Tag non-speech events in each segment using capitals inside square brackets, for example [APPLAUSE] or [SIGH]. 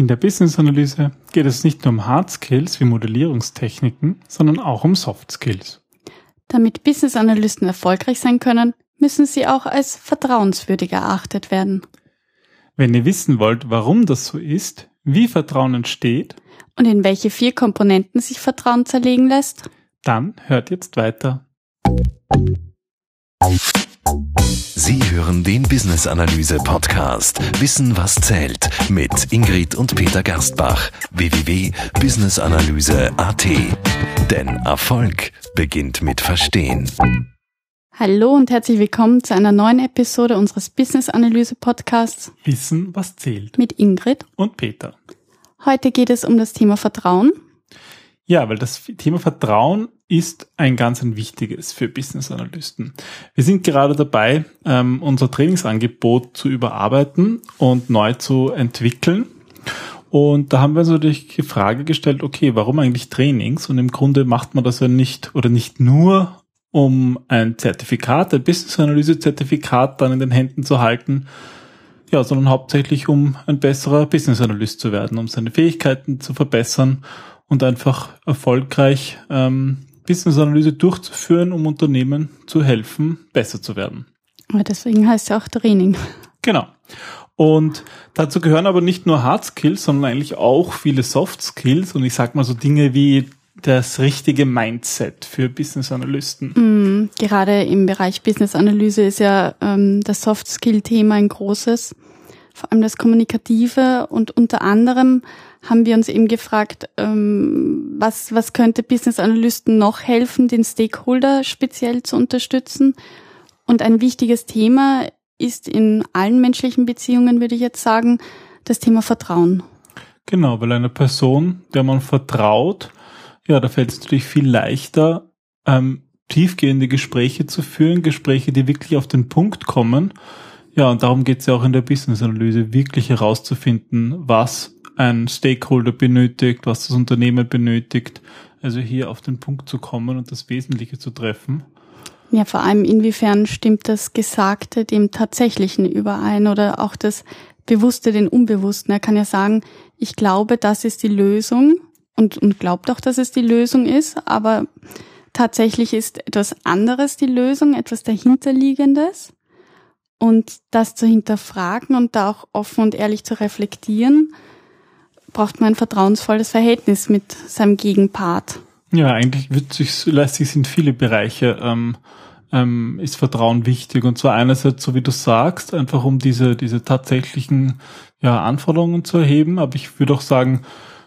In der Business-Analyse geht es nicht nur um Hard Skills wie Modellierungstechniken, sondern auch um Soft Skills. Damit Business-Analysten erfolgreich sein können, müssen sie auch als vertrauenswürdig erachtet werden. Wenn ihr wissen wollt, warum das so ist, wie Vertrauen entsteht und in welche vier Komponenten sich Vertrauen zerlegen lässt, dann hört jetzt weiter. Sie hören den Business Analyse Podcast Wissen was zählt mit Ingrid und Peter Gerstbach www.businessanalyse.at. Denn Erfolg beginnt mit Verstehen. Hallo und herzlich willkommen zu einer neuen Episode unseres Business Analyse Podcasts Wissen was zählt mit Ingrid und Peter. Heute geht es um das Thema Vertrauen. Ja, weil das Thema Vertrauen ist ein ganz ein wichtiges für Business Analysten. Wir sind gerade dabei, ähm, unser Trainingsangebot zu überarbeiten und neu zu entwickeln. Und da haben wir uns natürlich die Frage gestellt, okay, warum eigentlich Trainings? Und im Grunde macht man das ja nicht oder nicht nur, um ein Zertifikat, ein Business Analyse Zertifikat dann in den Händen zu halten, ja, sondern hauptsächlich um ein besserer Business Analyst zu werden, um seine Fähigkeiten zu verbessern und einfach erfolgreich ähm, Business-Analyse durchzuführen, um Unternehmen zu helfen, besser zu werden. Aber deswegen heißt ja auch Training. Genau. Und dazu gehören aber nicht nur Hard Skills, sondern eigentlich auch viele Soft Skills und ich sag mal so Dinge wie das richtige Mindset für Business Analysten. Mm, gerade im Bereich Business Analyse ist ja ähm, das Soft Skill Thema ein großes, vor allem das Kommunikative und unter anderem haben wir uns eben gefragt, ähm, was, was könnte Business Analysten noch helfen, den Stakeholder speziell zu unterstützen. Und ein wichtiges Thema ist in allen menschlichen Beziehungen, würde ich jetzt sagen, das Thema Vertrauen. Genau, weil eine Person, der man vertraut, ja, da fällt es natürlich viel leichter, ähm, tiefgehende Gespräche zu führen, Gespräche, die wirklich auf den Punkt kommen. Ja, und darum geht es ja auch in der Business-Analyse, wirklich herauszufinden, was ein Stakeholder benötigt, was das Unternehmen benötigt. Also hier auf den Punkt zu kommen und das Wesentliche zu treffen. Ja, vor allem inwiefern stimmt das Gesagte dem Tatsächlichen überein oder auch das Bewusste den Unbewussten. Er kann ja sagen, ich glaube, das ist die Lösung und, und glaubt auch, dass es die Lösung ist, aber tatsächlich ist etwas anderes die Lösung, etwas dahinterliegendes. Und das zu hinterfragen und da auch offen und ehrlich zu reflektieren, braucht man ein vertrauensvolles Verhältnis mit seinem Gegenpart. Ja, eigentlich wird sich, lässt sich in viele Bereiche ähm, ähm, ist Vertrauen wichtig. Und zwar einerseits, so wie du sagst, einfach um diese, diese tatsächlichen ja, Anforderungen zu erheben. Aber ich würde auch sagen,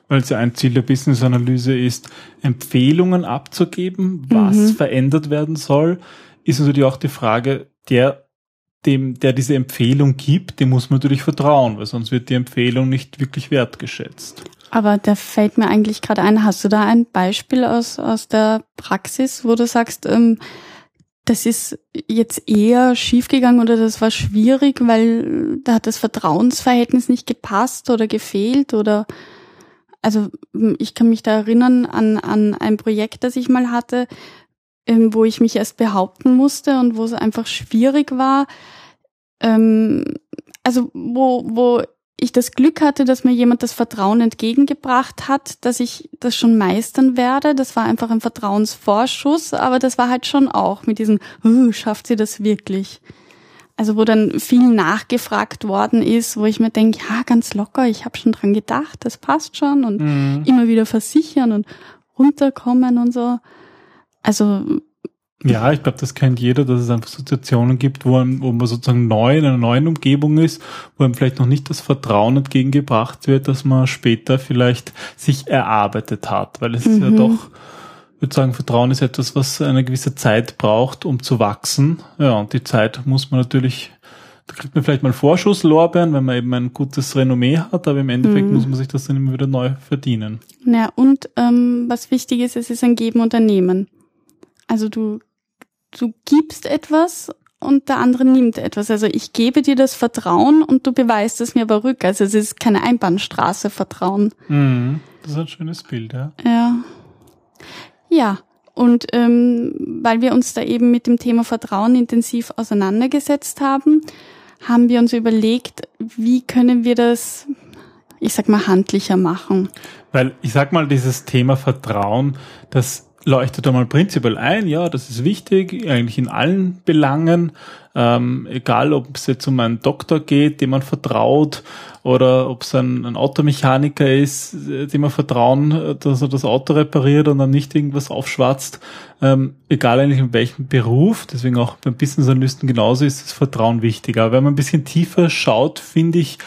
weil es ja ein Ziel der Business-Analyse ist, Empfehlungen abzugeben, was mhm. verändert werden soll, ist natürlich auch die Frage, der dem, der diese Empfehlung gibt, dem muss man natürlich vertrauen, weil sonst wird die Empfehlung nicht wirklich wertgeschätzt. Aber da fällt mir eigentlich gerade ein, hast du da ein Beispiel aus, aus der Praxis, wo du sagst, ähm, das ist jetzt eher schiefgegangen oder das war schwierig, weil da hat das Vertrauensverhältnis nicht gepasst oder gefehlt oder also ich kann mich da erinnern an, an ein Projekt, das ich mal hatte, ähm, wo ich mich erst behaupten musste und wo es einfach schwierig war. Ähm, also wo, wo ich das Glück hatte, dass mir jemand das Vertrauen entgegengebracht hat, dass ich das schon meistern werde. Das war einfach ein Vertrauensvorschuss, aber das war halt schon auch mit diesem, uh, schafft sie das wirklich? Also wo dann viel nachgefragt worden ist, wo ich mir denke, ja, ganz locker, ich habe schon dran gedacht, das passt schon und mhm. immer wieder versichern und runterkommen und so. Also ja, ich glaube, das kennt jeder, dass es einfach Situationen gibt, wo, man, wo man sozusagen neu in einer neuen Umgebung ist, wo einem vielleicht noch nicht das Vertrauen entgegengebracht wird, dass man später vielleicht sich erarbeitet hat, weil es mhm. ist ja mhm. doch, ich würde sagen, Vertrauen ist etwas, was eine gewisse Zeit braucht, um zu wachsen. Ja, und die Zeit muss man natürlich da kriegt man vielleicht mal Vorschusslorbeeren, wenn man eben ein gutes Renommee hat, aber im Endeffekt mhm. muss man sich das dann immer wieder neu verdienen. Ja, und ähm, was wichtig ist, es ist ein Geben und ein Nehmen. Also du, du gibst etwas und der andere nimmt etwas. Also ich gebe dir das Vertrauen und du beweist es mir aber rück. Also es ist keine Einbahnstraße Vertrauen. Mhm. Das ist ein schönes Bild, ja. Ja. Ja, und ähm, weil wir uns da eben mit dem Thema Vertrauen intensiv auseinandergesetzt haben, haben wir uns überlegt, wie können wir das ich sag mal, handlicher machen. Weil ich sag mal, dieses Thema Vertrauen, das leuchtet einmal prinzipiell ein, ja, das ist wichtig, eigentlich in allen Belangen, ähm, egal ob es jetzt um einen Doktor geht, dem man vertraut, oder ob es ein, ein Automechaniker ist, äh, dem man vertrauen, dass er das Auto repariert und dann nicht irgendwas aufschwatzt, ähm, egal eigentlich in welchem Beruf, deswegen auch beim Business Analysten genauso ist das Vertrauen wichtig. Aber wenn man ein bisschen tiefer schaut, finde ich,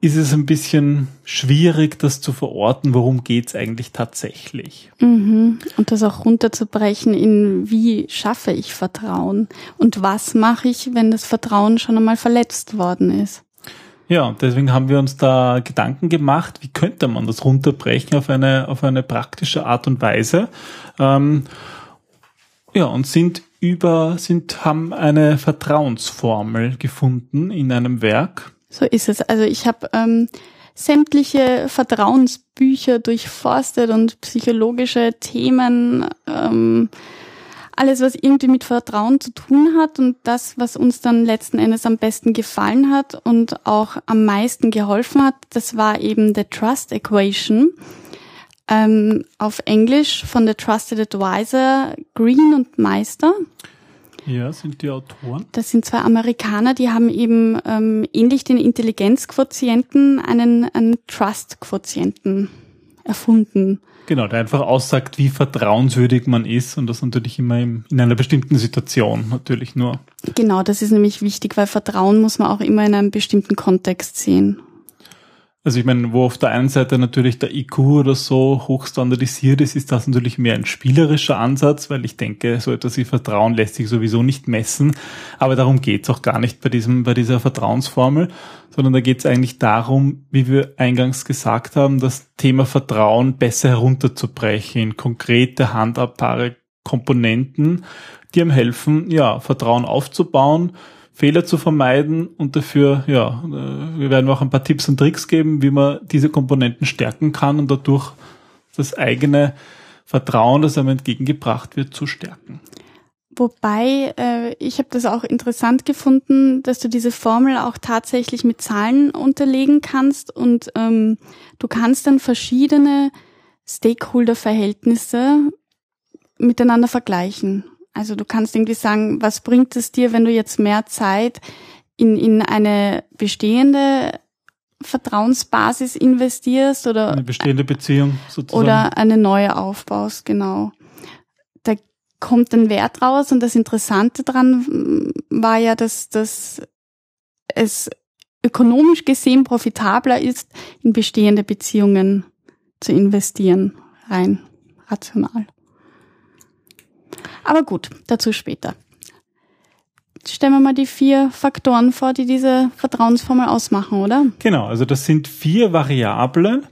ist es ein bisschen schwierig, das zu verorten, worum geht's eigentlich tatsächlich. Mhm. Und das auch runterzubrechen in, wie schaffe ich Vertrauen und was mache ich, wenn das Vertrauen schon einmal verletzt worden ist. Ja, und deswegen haben wir uns da Gedanken gemacht, wie könnte man das runterbrechen auf eine, auf eine praktische Art und Weise. Ähm, ja, und sind über, sind, haben eine Vertrauensformel gefunden in einem Werk so ist es. Also ich habe ähm, sämtliche Vertrauensbücher durchforstet und psychologische Themen, ähm, alles, was irgendwie mit Vertrauen zu tun hat und das, was uns dann letzten Endes am besten gefallen hat und auch am meisten geholfen hat, das war eben The Trust Equation. Ähm, auf Englisch von The Trusted Advisor Green und Meister. Ja, sind die Autoren? Das sind zwei Amerikaner, die haben eben ähm, ähnlich den Intelligenzquotienten einen, einen Trust-Quotienten erfunden. Genau, der einfach aussagt, wie vertrauenswürdig man ist und das natürlich immer im, in einer bestimmten Situation natürlich nur. Genau, das ist nämlich wichtig, weil Vertrauen muss man auch immer in einem bestimmten Kontext sehen. Also ich meine, wo auf der einen Seite natürlich der IQ oder so hochstandardisiert ist, ist das natürlich mehr ein spielerischer Ansatz, weil ich denke, so etwas wie Vertrauen lässt sich sowieso nicht messen. Aber darum geht's auch gar nicht bei diesem, bei dieser Vertrauensformel, sondern da geht's eigentlich darum, wie wir eingangs gesagt haben, das Thema Vertrauen besser herunterzubrechen in konkrete, handhabbare Komponenten, die ihm helfen, ja, Vertrauen aufzubauen, Fehler zu vermeiden und dafür, ja, äh, wir werden auch ein paar Tipps und Tricks geben, wie man diese Komponenten stärken kann und dadurch das eigene Vertrauen, das einem entgegengebracht wird, zu stärken. Wobei, äh, ich habe das auch interessant gefunden, dass du diese Formel auch tatsächlich mit Zahlen unterlegen kannst und ähm, du kannst dann verschiedene Stakeholder-Verhältnisse miteinander vergleichen. Also du kannst irgendwie sagen, was bringt es dir, wenn du jetzt mehr Zeit in, in eine bestehende Vertrauensbasis investierst oder eine bestehende Beziehung sozusagen. oder eine neue aufbaust, genau. Da kommt ein Wert raus und das Interessante dran war ja, dass, dass es ökonomisch gesehen profitabler ist, in bestehende Beziehungen zu investieren, rein rational. Aber gut, dazu später. Stellen wir mal die vier Faktoren vor, die diese Vertrauensformel ausmachen, oder? Genau, also das sind vier Variablen.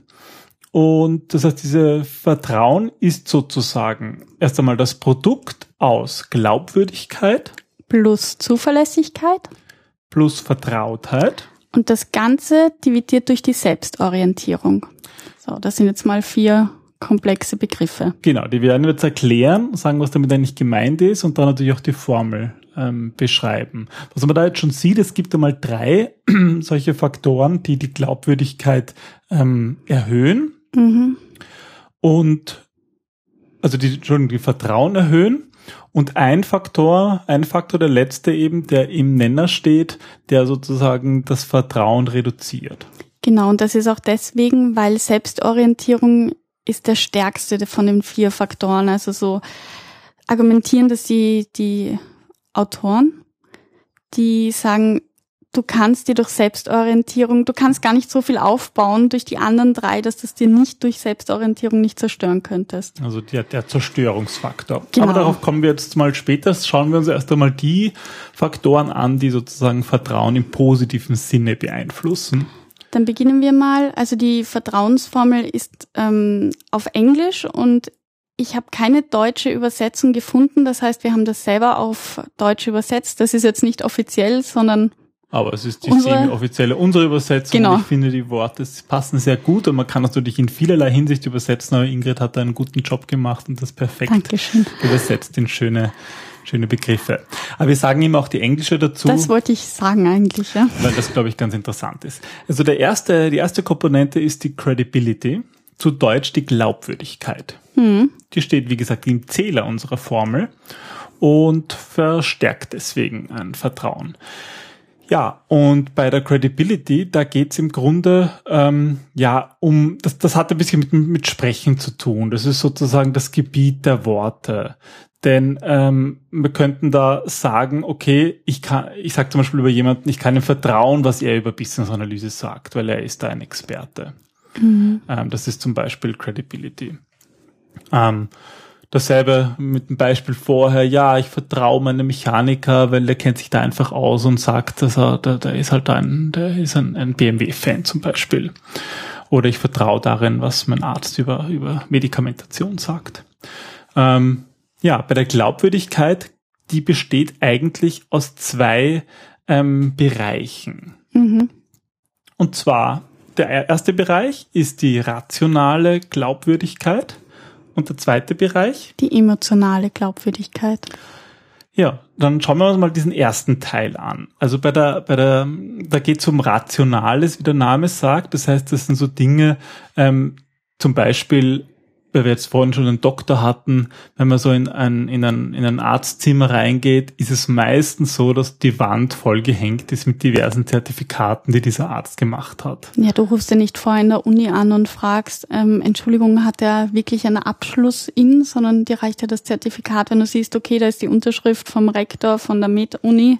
Und das heißt, diese Vertrauen ist sozusagen erst einmal das Produkt aus Glaubwürdigkeit plus Zuverlässigkeit plus Vertrautheit. Und das Ganze dividiert durch die Selbstorientierung. So, das sind jetzt mal vier komplexe Begriffe. Genau, die werden wir jetzt erklären, sagen, was damit eigentlich gemeint ist und dann natürlich auch die Formel ähm, beschreiben. Was man da jetzt schon sieht, es gibt einmal drei [CLEARS THROAT] solche Faktoren, die die Glaubwürdigkeit ähm, erhöhen mhm. und also die, Entschuldigung, die Vertrauen erhöhen. Und ein Faktor, ein Faktor, der letzte eben, der im Nenner steht, der sozusagen das Vertrauen reduziert. Genau, und das ist auch deswegen, weil Selbstorientierung ist der stärkste von den vier Faktoren. Also so argumentieren das die, die Autoren, die sagen, du kannst dir durch Selbstorientierung, du kannst gar nicht so viel aufbauen durch die anderen drei, dass das dir nicht durch Selbstorientierung nicht zerstören könntest. Also der, der Zerstörungsfaktor. Genau. Aber darauf kommen wir jetzt mal später. Schauen wir uns erst einmal die Faktoren an, die sozusagen Vertrauen im positiven Sinne beeinflussen. Dann beginnen wir mal. Also die Vertrauensformel ist ähm, auf Englisch und ich habe keine deutsche Übersetzung gefunden. Das heißt, wir haben das selber auf Deutsch übersetzt. Das ist jetzt nicht offiziell, sondern aber es ist die semi-offizielle unsere Übersetzung. Genau. Ich finde, die Worte passen sehr gut und man kann das natürlich in vielerlei Hinsicht übersetzen, aber Ingrid hat da einen guten Job gemacht und das perfekt Dankeschön. übersetzt in schöne schöne Begriffe. Aber wir sagen immer auch die englische dazu. Das wollte ich sagen eigentlich, ja. Weil das, glaube ich, ganz interessant ist. Also der erste, die erste Komponente ist die Credibility, zu Deutsch die Glaubwürdigkeit. Hm. Die steht, wie gesagt, im Zähler unserer Formel und verstärkt deswegen ein Vertrauen. Ja, und bei der Credibility, da geht's im Grunde ähm, ja um, das, das hat ein bisschen mit, mit Sprechen zu tun. Das ist sozusagen das Gebiet der Worte. Denn ähm, wir könnten da sagen, okay, ich kann, ich sage zum Beispiel über jemanden, ich kann ihm vertrauen, was er über Business Analyse sagt, weil er ist da ein Experte. Mhm. Ähm, das ist zum Beispiel Credibility. Ähm, dasselbe mit dem Beispiel vorher, ja, ich vertraue meinem Mechaniker, weil der kennt sich da einfach aus und sagt, dass er, der, der ist halt ein, der ist ein, ein BMW-Fan zum Beispiel. Oder ich vertraue darin, was mein Arzt über, über Medikamentation sagt. Ähm, ja, bei der Glaubwürdigkeit, die besteht eigentlich aus zwei ähm, Bereichen. Mhm. Und zwar, der erste Bereich ist die rationale Glaubwürdigkeit und der zweite Bereich? Die emotionale Glaubwürdigkeit. Ja, dann schauen wir uns mal diesen ersten Teil an. Also bei der, bei der, da geht es um Rationales, wie der Name sagt. Das heißt, das sind so Dinge, ähm, zum Beispiel weil wir jetzt vorhin schon einen Doktor hatten, wenn man so in ein, in ein, in ein Arztzimmer reingeht, ist es meistens so, dass die Wand vollgehängt ist mit diversen Zertifikaten, die dieser Arzt gemacht hat. Ja, du rufst ja nicht vor in der Uni an und fragst, ähm, Entschuldigung, hat er wirklich einen Abschluss in, sondern dir reicht ja das Zertifikat, wenn du siehst, okay, da ist die Unterschrift vom Rektor von der Med-Uni,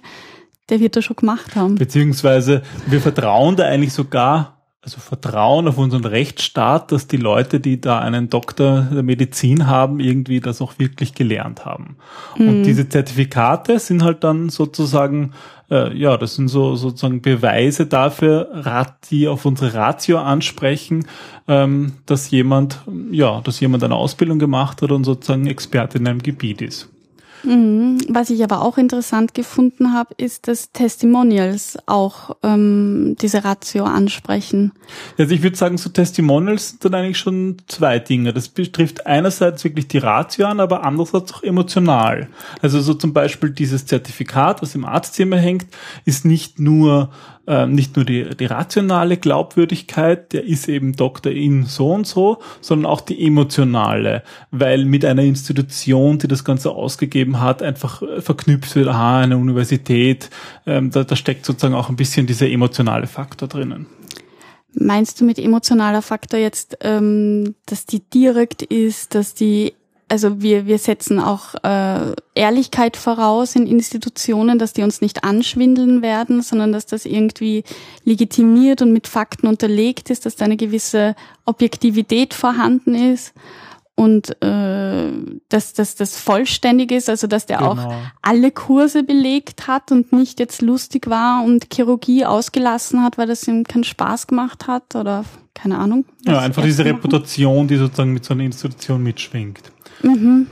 der wird das schon gemacht haben. Beziehungsweise wir vertrauen da eigentlich sogar also Vertrauen auf unseren Rechtsstaat, dass die Leute, die da einen Doktor der Medizin haben, irgendwie das auch wirklich gelernt haben. Mhm. Und diese Zertifikate sind halt dann sozusagen, äh, ja, das sind so sozusagen Beweise dafür, die auf unsere Ratio ansprechen, ähm, dass jemand, ja, dass jemand eine Ausbildung gemacht hat und sozusagen Experte in einem Gebiet ist. Mhm. Was ich aber auch interessant gefunden habe, ist, dass Testimonials auch ähm, diese Ratio ansprechen. Also ich würde sagen, so Testimonials sind dann eigentlich schon zwei Dinge. Das betrifft einerseits wirklich die Ratio an, aber andererseits auch emotional. Also so zum Beispiel dieses Zertifikat, was im Arztzimmer hängt, ist nicht nur äh, nicht nur die, die rationale Glaubwürdigkeit, der ist eben Doktor in so und so, sondern auch die emotionale, weil mit einer Institution, die das Ganze ausgegeben hat, einfach äh, verknüpft wird, aha, eine Universität, ähm, da, da steckt sozusagen auch ein bisschen dieser emotionale Faktor drinnen. Meinst du mit emotionaler Faktor jetzt, ähm, dass die direkt ist, dass die also wir, wir setzen auch äh, Ehrlichkeit voraus in Institutionen, dass die uns nicht anschwindeln werden, sondern dass das irgendwie legitimiert und mit Fakten unterlegt ist, dass da eine gewisse Objektivität vorhanden ist und äh, dass, dass das vollständig ist, also dass der genau. auch alle Kurse belegt hat und nicht jetzt lustig war und Chirurgie ausgelassen hat, weil das ihm keinen Spaß gemacht hat oder keine Ahnung. Ja, einfach diese Reputation, die sozusagen mit so einer Institution mitschwingt. Mhm.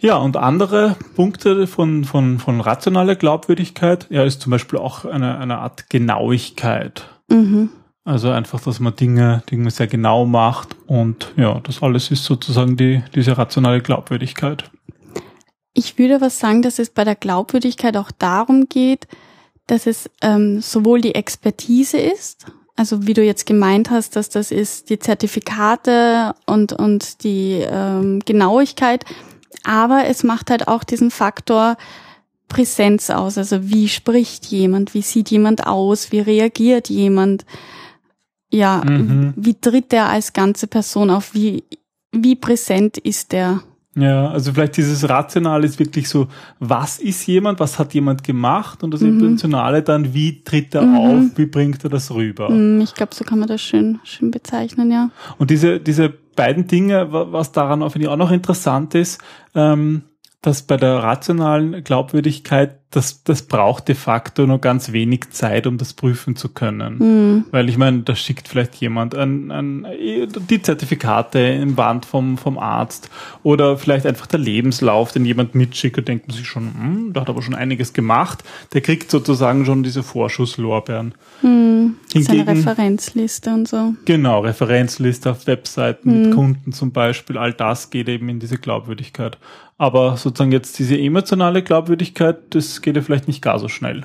Ja, und andere Punkte von, von, von rationaler Glaubwürdigkeit, ja, ist zum Beispiel auch eine, eine Art Genauigkeit. Mhm. Also einfach, dass man Dinge, Dinge sehr genau macht und ja, das alles ist sozusagen die, diese rationale Glaubwürdigkeit. Ich würde aber sagen, dass es bei der Glaubwürdigkeit auch darum geht, dass es ähm, sowohl die Expertise ist, also wie du jetzt gemeint hast, dass das ist die Zertifikate und, und die ähm, Genauigkeit, aber es macht halt auch diesen Faktor Präsenz aus. Also wie spricht jemand, wie sieht jemand aus, wie reagiert jemand, ja, mhm. wie tritt der als ganze Person auf, wie, wie präsent ist der? Ja, also vielleicht dieses Rationale ist wirklich so, was ist jemand, was hat jemand gemacht und das mhm. Emotionale dann, wie tritt er mhm. auf, wie bringt er das rüber. Mhm, ich glaube, so kann man das schön, schön bezeichnen, ja. Und diese, diese beiden Dinge, was daran finde ich auch noch interessant ist, ähm, dass bei der rationalen Glaubwürdigkeit das, das braucht de facto nur ganz wenig Zeit, um das prüfen zu können. Mhm. Weil ich meine, da schickt vielleicht jemand ein, ein, die Zertifikate im Band vom, vom Arzt oder vielleicht einfach der Lebenslauf, den jemand mitschickt und denkt man sich schon, hm, da hat aber schon einiges gemacht. Der kriegt sozusagen schon diese Vorschusslorbeeren. Mhm. Seine Referenzliste und so. Genau, Referenzliste auf Webseiten mhm. mit Kunden zum Beispiel, all das geht eben in diese Glaubwürdigkeit. Aber sozusagen jetzt diese emotionale Glaubwürdigkeit, das geht ja vielleicht nicht gar so schnell.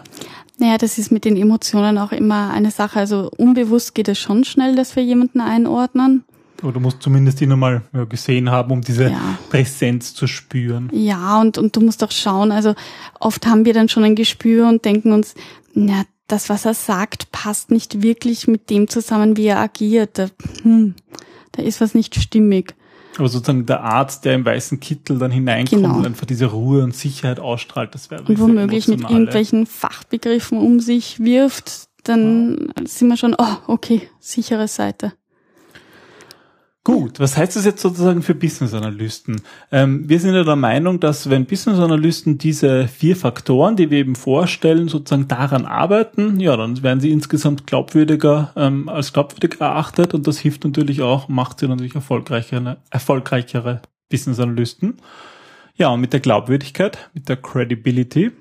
Naja, das ist mit den Emotionen auch immer eine Sache. Also unbewusst geht es schon schnell, dass wir jemanden einordnen. Du musst zumindest ihn einmal gesehen haben, um diese ja. Präsenz zu spüren. Ja, und, und du musst auch schauen. Also oft haben wir dann schon ein Gespür und denken uns, na, das, was er sagt, passt nicht wirklich mit dem zusammen, wie er agiert. Da, hm, da ist was nicht stimmig. Aber sozusagen der Arzt, der im weißen Kittel dann hineinkommt genau. und einfach diese Ruhe und Sicherheit ausstrahlt, das wäre Und womöglich mit irgendwelchen Fachbegriffen um sich wirft, dann ja. sind wir schon, oh, okay, sichere Seite. Gut, was heißt das jetzt sozusagen für Business-Analysten? Ähm, wir sind ja der Meinung, dass wenn Business-Analysten diese vier Faktoren, die wir eben vorstellen, sozusagen daran arbeiten, ja, dann werden sie insgesamt glaubwürdiger, ähm, als glaubwürdig erachtet und das hilft natürlich auch, macht sie natürlich erfolgreichere, erfolgreichere Business-Analysten. Ja, und mit der Glaubwürdigkeit, mit der Credibility,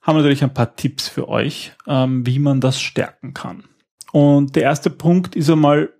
haben wir natürlich ein paar Tipps für euch, ähm, wie man das stärken kann. Und der erste Punkt ist einmal,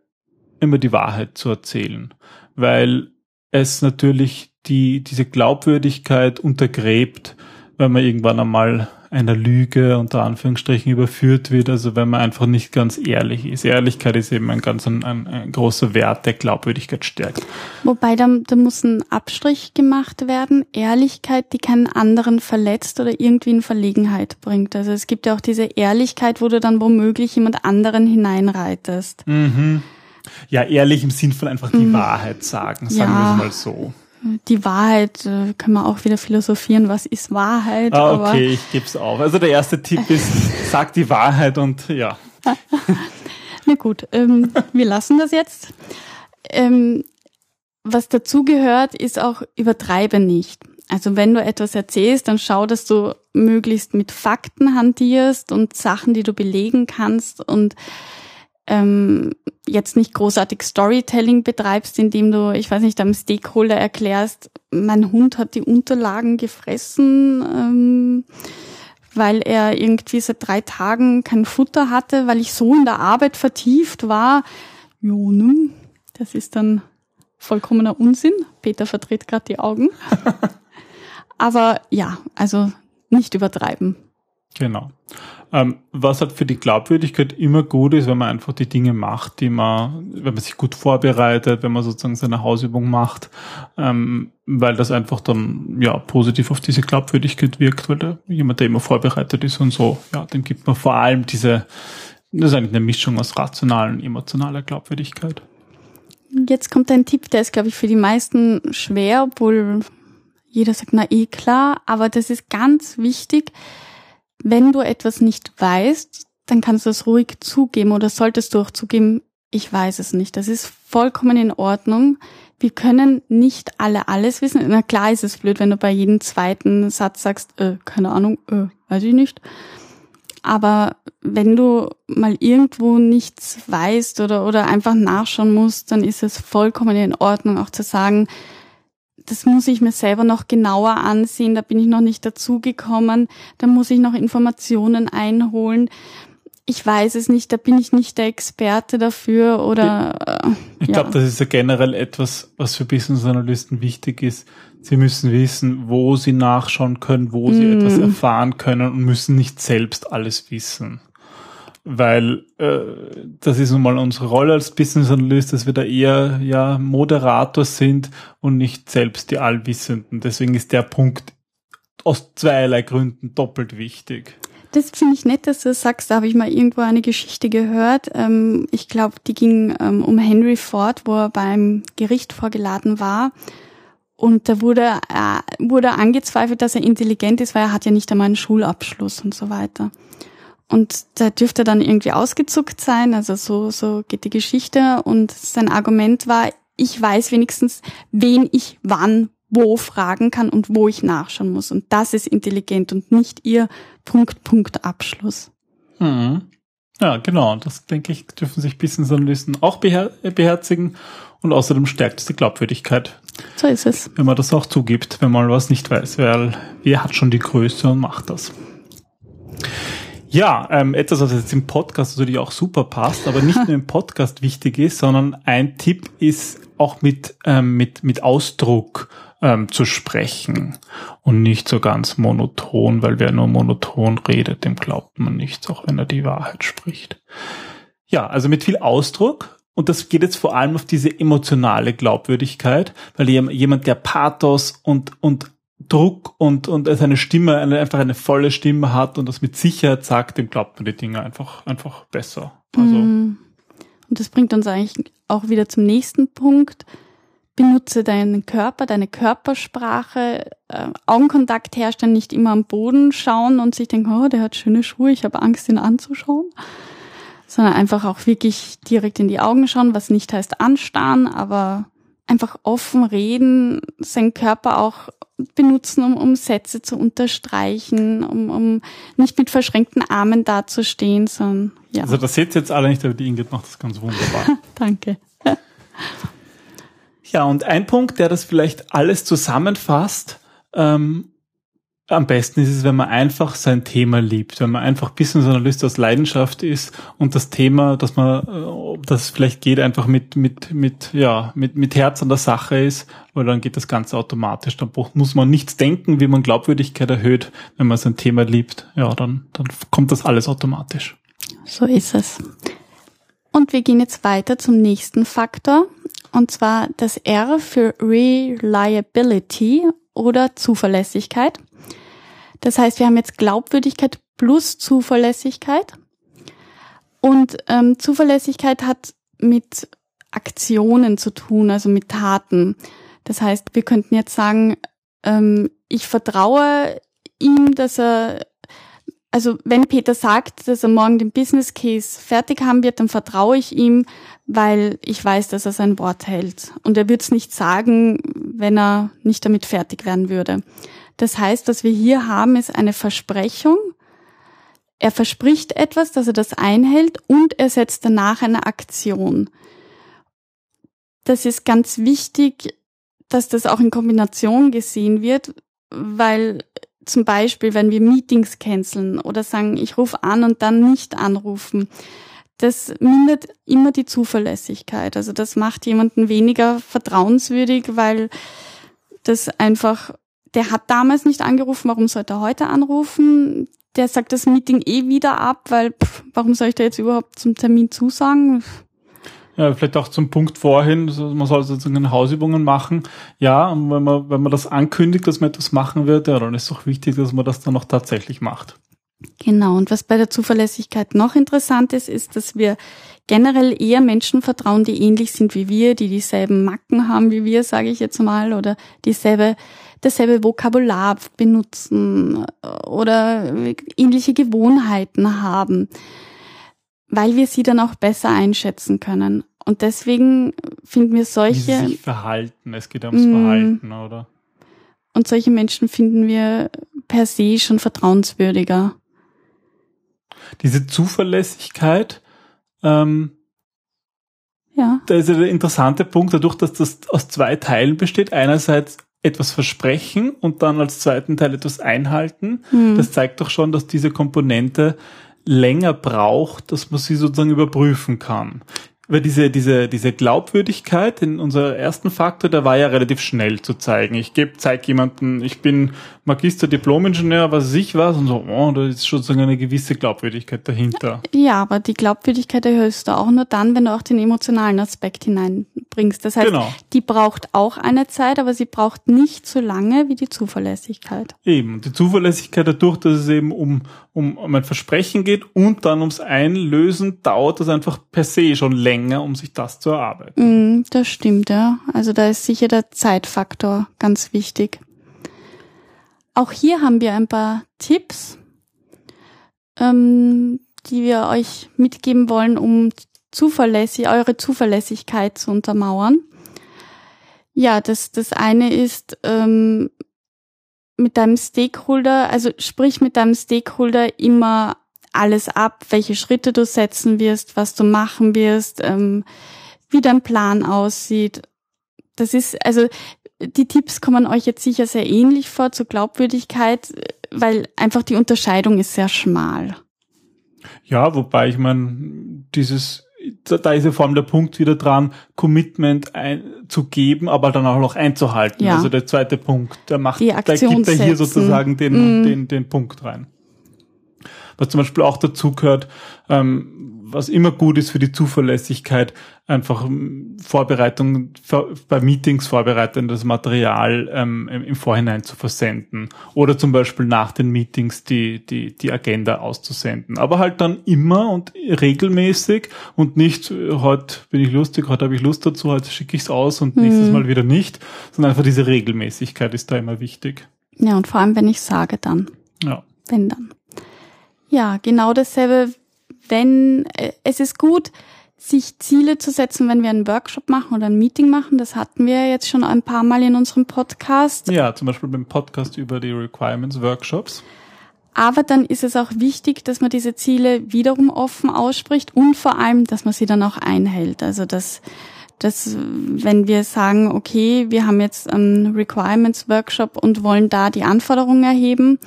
immer die Wahrheit zu erzählen, weil es natürlich die, diese Glaubwürdigkeit untergräbt, wenn man irgendwann einmal einer Lüge unter Anführungsstrichen überführt wird, also wenn man einfach nicht ganz ehrlich ist. Ehrlichkeit ist eben ein ganz ein, ein, großer Wert, der Glaubwürdigkeit stärkt. Wobei da, da muss ein Abstrich gemacht werden. Ehrlichkeit, die keinen anderen verletzt oder irgendwie in Verlegenheit bringt. Also es gibt ja auch diese Ehrlichkeit, wo du dann womöglich jemand anderen hineinreitest. Mhm. Ja, ehrlich im Sinn von einfach die mhm. Wahrheit sagen, sagen ja. wir es mal so. Die Wahrheit äh, kann man auch wieder philosophieren, was ist Wahrheit? Ah, okay, ich gebe es auf. Also der erste Tipp ist, [LAUGHS] sag die Wahrheit und ja. [LAUGHS] Na gut, ähm, wir lassen das jetzt. Ähm, was dazugehört, ist auch übertreibe nicht. Also wenn du etwas erzählst, dann schau, dass du möglichst mit Fakten hantierst und Sachen, die du belegen kannst und ähm, jetzt nicht großartig Storytelling betreibst, indem du, ich weiß nicht, einem Stakeholder erklärst, mein Hund hat die Unterlagen gefressen, ähm, weil er irgendwie seit drei Tagen kein Futter hatte, weil ich so in der Arbeit vertieft war. Jo, ne? Das ist dann vollkommener Unsinn. Peter verdreht gerade die Augen. [LAUGHS] Aber ja, also nicht übertreiben. Genau. Ähm, was halt für die Glaubwürdigkeit immer gut ist, wenn man einfach die Dinge macht, die man, wenn man sich gut vorbereitet, wenn man sozusagen seine Hausübung macht, ähm, weil das einfach dann ja positiv auf diese Glaubwürdigkeit wirkt, weil der, jemand, der immer vorbereitet ist und so, ja, dem gibt man vor allem diese, das ist eigentlich eine Mischung aus rationalen und emotionaler Glaubwürdigkeit. Jetzt kommt ein Tipp, der ist, glaube ich, für die meisten schwer, obwohl jeder sagt, na eh klar, aber das ist ganz wichtig wenn du etwas nicht weißt, dann kannst du es ruhig zugeben oder solltest du auch zugeben, ich weiß es nicht. Das ist vollkommen in Ordnung. Wir können nicht alle alles wissen. Na klar ist es blöd, wenn du bei jedem zweiten Satz sagst, äh, keine Ahnung, äh, weiß ich nicht. Aber wenn du mal irgendwo nichts weißt oder, oder einfach nachschauen musst, dann ist es vollkommen in Ordnung, auch zu sagen, das muss ich mir selber noch genauer ansehen, da bin ich noch nicht dazugekommen, da muss ich noch Informationen einholen. Ich weiß es nicht, da bin ich nicht der Experte dafür oder. Äh, ich ja. glaube, das ist ja generell etwas, was für Business Analysten wichtig ist. Sie müssen wissen, wo sie nachschauen können, wo sie mm. etwas erfahren können und müssen nicht selbst alles wissen weil äh, das ist nun mal unsere Rolle als Business Analyst, dass wir da eher ja Moderator sind und nicht selbst die Allwissenden. Deswegen ist der Punkt aus zweierlei Gründen doppelt wichtig. Das finde ich nett, dass du das sagst. Da habe ich mal irgendwo eine Geschichte gehört. Ähm, ich glaube, die ging ähm, um Henry Ford, wo er beim Gericht vorgeladen war. Und da wurde, äh, wurde angezweifelt, dass er intelligent ist, weil er hat ja nicht einmal einen Schulabschluss und so weiter. Und da dürfte dann irgendwie ausgezuckt sein, also so, so geht die Geschichte. Und sein Argument war, ich weiß wenigstens, wen ich wann wo fragen kann und wo ich nachschauen muss. Und das ist intelligent und nicht ihr Punkt, Punkt, Abschluss. Mhm. Ja, genau. Das denke ich, dürfen sich Business-Analysten auch beher beherzigen. Und außerdem stärkt es die Glaubwürdigkeit. So ist es. Wenn man das auch zugibt, wenn man was nicht weiß, weil wer hat schon die Größe und macht das. Ja, ähm, etwas, was jetzt im Podcast natürlich auch super passt, aber nicht nur im Podcast [LAUGHS] wichtig ist, sondern ein Tipp ist auch mit, ähm, mit, mit Ausdruck ähm, zu sprechen und nicht so ganz monoton, weil wer nur monoton redet, dem glaubt man nichts, auch wenn er die Wahrheit spricht. Ja, also mit viel Ausdruck. Und das geht jetzt vor allem auf diese emotionale Glaubwürdigkeit, weil jemand, der Pathos und, und Druck und, und seine Stimme eine, einfach eine volle Stimme hat und das mit Sicherheit sagt, dem glaubt man die Dinge einfach, einfach besser. Also. Mm. Und das bringt uns eigentlich auch wieder zum nächsten Punkt. Benutze deinen Körper, deine Körpersprache, äh, Augenkontakt herstellen, nicht immer am Boden schauen und sich denken, oh, der hat schöne Schuhe, ich habe Angst, ihn anzuschauen. Sondern einfach auch wirklich direkt in die Augen schauen, was nicht heißt anstarren, aber einfach offen reden, seinen Körper auch benutzen, um, um Sätze zu unterstreichen, um, um nicht mit verschränkten Armen dazustehen, sondern ja. Also das seht ihr jetzt alle nicht, aber die Ingrid macht das ganz wunderbar. [LAUGHS] Danke. ja, und ein Punkt, der das vielleicht alles zusammenfasst, ähm, am besten ist es, wenn man einfach sein Thema liebt, wenn man einfach Business Analyst aus Leidenschaft ist und das Thema, dass man, äh, das vielleicht geht, einfach mit, mit, mit, ja, mit, mit Herz an der Sache ist, weil dann geht das Ganze automatisch. Dann muss man nichts denken, wie man Glaubwürdigkeit erhöht, wenn man sein Thema liebt. Ja, dann, dann kommt das alles automatisch. So ist es. Und wir gehen jetzt weiter zum nächsten Faktor, und zwar das R für Reliability oder Zuverlässigkeit. Das heißt, wir haben jetzt Glaubwürdigkeit plus Zuverlässigkeit. Und ähm, Zuverlässigkeit hat mit Aktionen zu tun, also mit Taten. Das heißt, wir könnten jetzt sagen, ähm, ich vertraue ihm, dass er, also wenn Peter sagt, dass er morgen den Business Case fertig haben wird, dann vertraue ich ihm, weil ich weiß, dass er sein Wort hält. Und er wird es nicht sagen, wenn er nicht damit fertig werden würde. Das heißt, was wir hier haben, ist eine Versprechung. Er verspricht etwas, dass er das einhält und er setzt danach eine Aktion. Das ist ganz wichtig, dass das auch in Kombination gesehen wird, weil zum Beispiel, wenn wir Meetings canceln oder sagen, ich rufe an und dann nicht anrufen, das mindert immer die Zuverlässigkeit. Also das macht jemanden weniger vertrauenswürdig, weil das einfach der hat damals nicht angerufen, warum sollte er heute anrufen? Der sagt das Meeting eh wieder ab, weil pff, warum soll ich da jetzt überhaupt zum Termin zusagen? Ja, vielleicht auch zum Punkt vorhin, man soll sozusagen Hausübungen machen. Ja, und wenn man, wenn man das ankündigt, dass man etwas machen wird, ja, dann ist es auch wichtig, dass man das dann auch tatsächlich macht. Genau, und was bei der Zuverlässigkeit noch interessant ist, ist, dass wir generell eher Menschen vertrauen, die ähnlich sind wie wir, die dieselben Macken haben wie wir, sage ich jetzt mal, oder dieselbe dasselbe Vokabular benutzen oder ähnliche Gewohnheiten haben, weil wir sie dann auch besser einschätzen können. Und deswegen finden wir solche. Wie sich verhalten, es geht ums mm, Verhalten, oder? Und solche Menschen finden wir per se schon vertrauenswürdiger. Diese Zuverlässigkeit, ähm, ja. Da ist ja der interessante Punkt, dadurch, dass das aus zwei Teilen besteht. Einerseits etwas versprechen und dann als zweiten Teil etwas einhalten. Mhm. Das zeigt doch schon, dass diese Komponente länger braucht, dass man sie sozusagen überprüfen kann weil diese, diese, diese Glaubwürdigkeit in unser ersten Faktor, der war ja relativ schnell zu zeigen. Ich gebe, zeig jemanden, ich bin Magister, Diplom-Ingenieur, was weiß ich was, und so, oh, da ist schon sozusagen eine gewisse Glaubwürdigkeit dahinter. Ja, aber die Glaubwürdigkeit erhöhst du auch nur dann, wenn du auch den emotionalen Aspekt hineinbringst. Das heißt, genau. die braucht auch eine Zeit, aber sie braucht nicht so lange wie die Zuverlässigkeit. Eben, die Zuverlässigkeit dadurch, dass es eben um, um, um ein Versprechen geht und dann ums Einlösen, dauert das einfach per se schon länger länger, um sich das zu erarbeiten. Mm, das stimmt, ja. Also da ist sicher der Zeitfaktor ganz wichtig. Auch hier haben wir ein paar Tipps, ähm, die wir euch mitgeben wollen, um zuverlässig, eure Zuverlässigkeit zu untermauern. Ja, das, das eine ist ähm, mit deinem Stakeholder, also sprich mit deinem Stakeholder immer alles ab, welche Schritte du setzen wirst, was du machen wirst, ähm, wie dein Plan aussieht. Das ist, also die Tipps kommen euch jetzt sicher sehr ähnlich vor zur Glaubwürdigkeit, weil einfach die Unterscheidung ist sehr schmal. Ja, wobei ich meine, dieses da ist ja vor allem der Punkt wieder dran, Commitment ein, zu geben, aber dann auch noch einzuhalten. Ja. Also der zweite Punkt, der macht, da gibt er hier sozusagen den, mm. den, den Punkt rein. Was zum Beispiel auch dazu gehört, ähm, was immer gut ist für die Zuverlässigkeit, einfach ähm, Vorbereitung, bei Meetings vorbereitendes Material ähm, im Vorhinein zu versenden oder zum Beispiel nach den Meetings die, die, die Agenda auszusenden. Aber halt dann immer und regelmäßig und nicht, äh, heute bin ich lustig, heute habe ich Lust dazu, heute schicke ich es aus und mhm. nächstes Mal wieder nicht, sondern einfach diese Regelmäßigkeit ist da immer wichtig. Ja, und vor allem, wenn ich sage dann. Ja. Wenn dann. Ja, genau dasselbe wenn äh, es ist gut, sich Ziele zu setzen, wenn wir einen Workshop machen oder ein Meeting machen. Das hatten wir jetzt schon ein paar Mal in unserem Podcast. Ja, zum Beispiel beim Podcast über die Requirements Workshops. Aber dann ist es auch wichtig, dass man diese Ziele wiederum offen ausspricht und vor allem, dass man sie dann auch einhält. Also dass, dass wenn wir sagen, okay, wir haben jetzt einen Requirements Workshop und wollen da die Anforderungen erheben,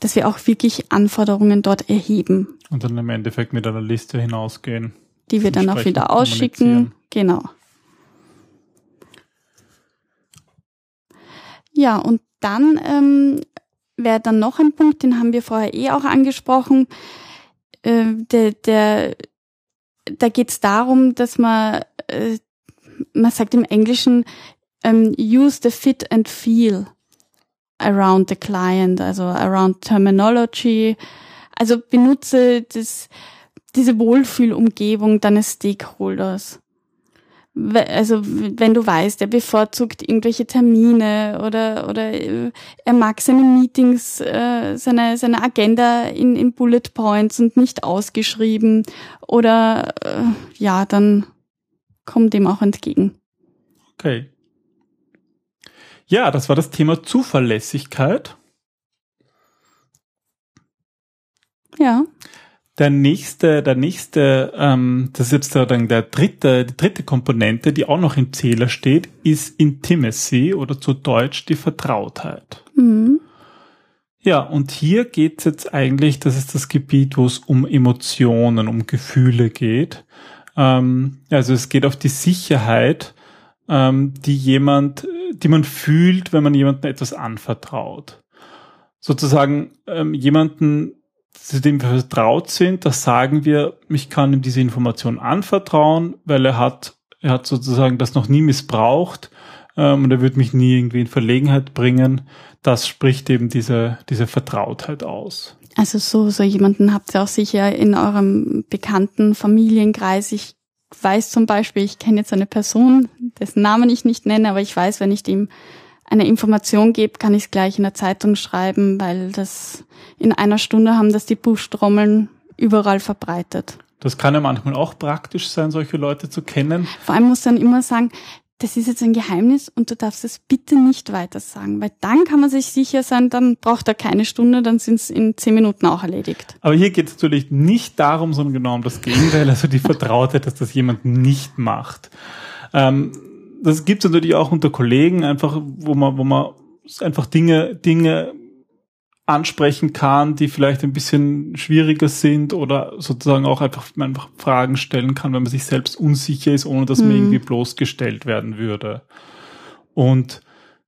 dass wir auch wirklich Anforderungen dort erheben. Und dann im Endeffekt mit einer Liste hinausgehen. Die wir dann auch wieder ausschicken. Genau. Ja, und dann ähm, wäre dann noch ein Punkt, den haben wir vorher eh auch angesprochen. Äh, der, der, da geht es darum, dass man, äh, man sagt im Englischen, ähm, use the fit and feel around the client, also around terminology. Also benutze das, diese Wohlfühlumgebung deines Stakeholders. Also wenn du weißt, er bevorzugt irgendwelche Termine oder oder äh, er mag seine Meetings, äh, seine seine Agenda in, in Bullet Points und nicht ausgeschrieben oder äh, ja, dann komm dem auch entgegen. Okay. Ja, das war das Thema Zuverlässigkeit. Ja. Der nächste, der nächste, ähm, das ist jetzt sozusagen der dritte, die dritte Komponente, die auch noch im Zähler steht, ist Intimacy oder zu Deutsch die Vertrautheit. Mhm. Ja, und hier geht's jetzt eigentlich, das ist das Gebiet, wo es um Emotionen, um Gefühle geht. Ähm, also es geht auf die Sicherheit, ähm, die jemand die man fühlt, wenn man jemandem etwas anvertraut. Sozusagen ähm, jemanden, zu dem wir vertraut sind, da sagen wir, ich kann ihm diese Information anvertrauen, weil er hat, er hat sozusagen das noch nie missbraucht ähm, und er wird mich nie irgendwie in Verlegenheit bringen. Das spricht eben diese, diese Vertrautheit aus. Also so, so jemanden habt ihr auch sicher in eurem bekannten Familienkreis. Ich weiß zum Beispiel, ich kenne jetzt eine Person, dessen Namen ich nicht nenne, aber ich weiß, wenn ich dem eine Information gebe, kann ich es gleich in der Zeitung schreiben, weil das in einer Stunde haben das die Buchstrommeln überall verbreitet. Das kann ja manchmal auch praktisch sein, solche Leute zu kennen. Vor allem muss dann immer sagen, das ist jetzt ein Geheimnis und du darfst es bitte nicht weiter sagen, weil dann kann man sich sicher sein, dann braucht er keine Stunde, dann sind es in zehn Minuten auch erledigt. Aber hier geht es natürlich nicht darum, sondern genau um das Gegenteil, also die Vertrautheit, dass das jemand nicht macht. Ähm, das gibt es natürlich auch unter Kollegen, einfach, wo man, wo man einfach Dinge, Dinge ansprechen kann, die vielleicht ein bisschen schwieriger sind oder sozusagen auch einfach, einfach Fragen stellen kann, wenn man sich selbst unsicher ist, ohne dass mhm. man irgendwie bloßgestellt werden würde. Und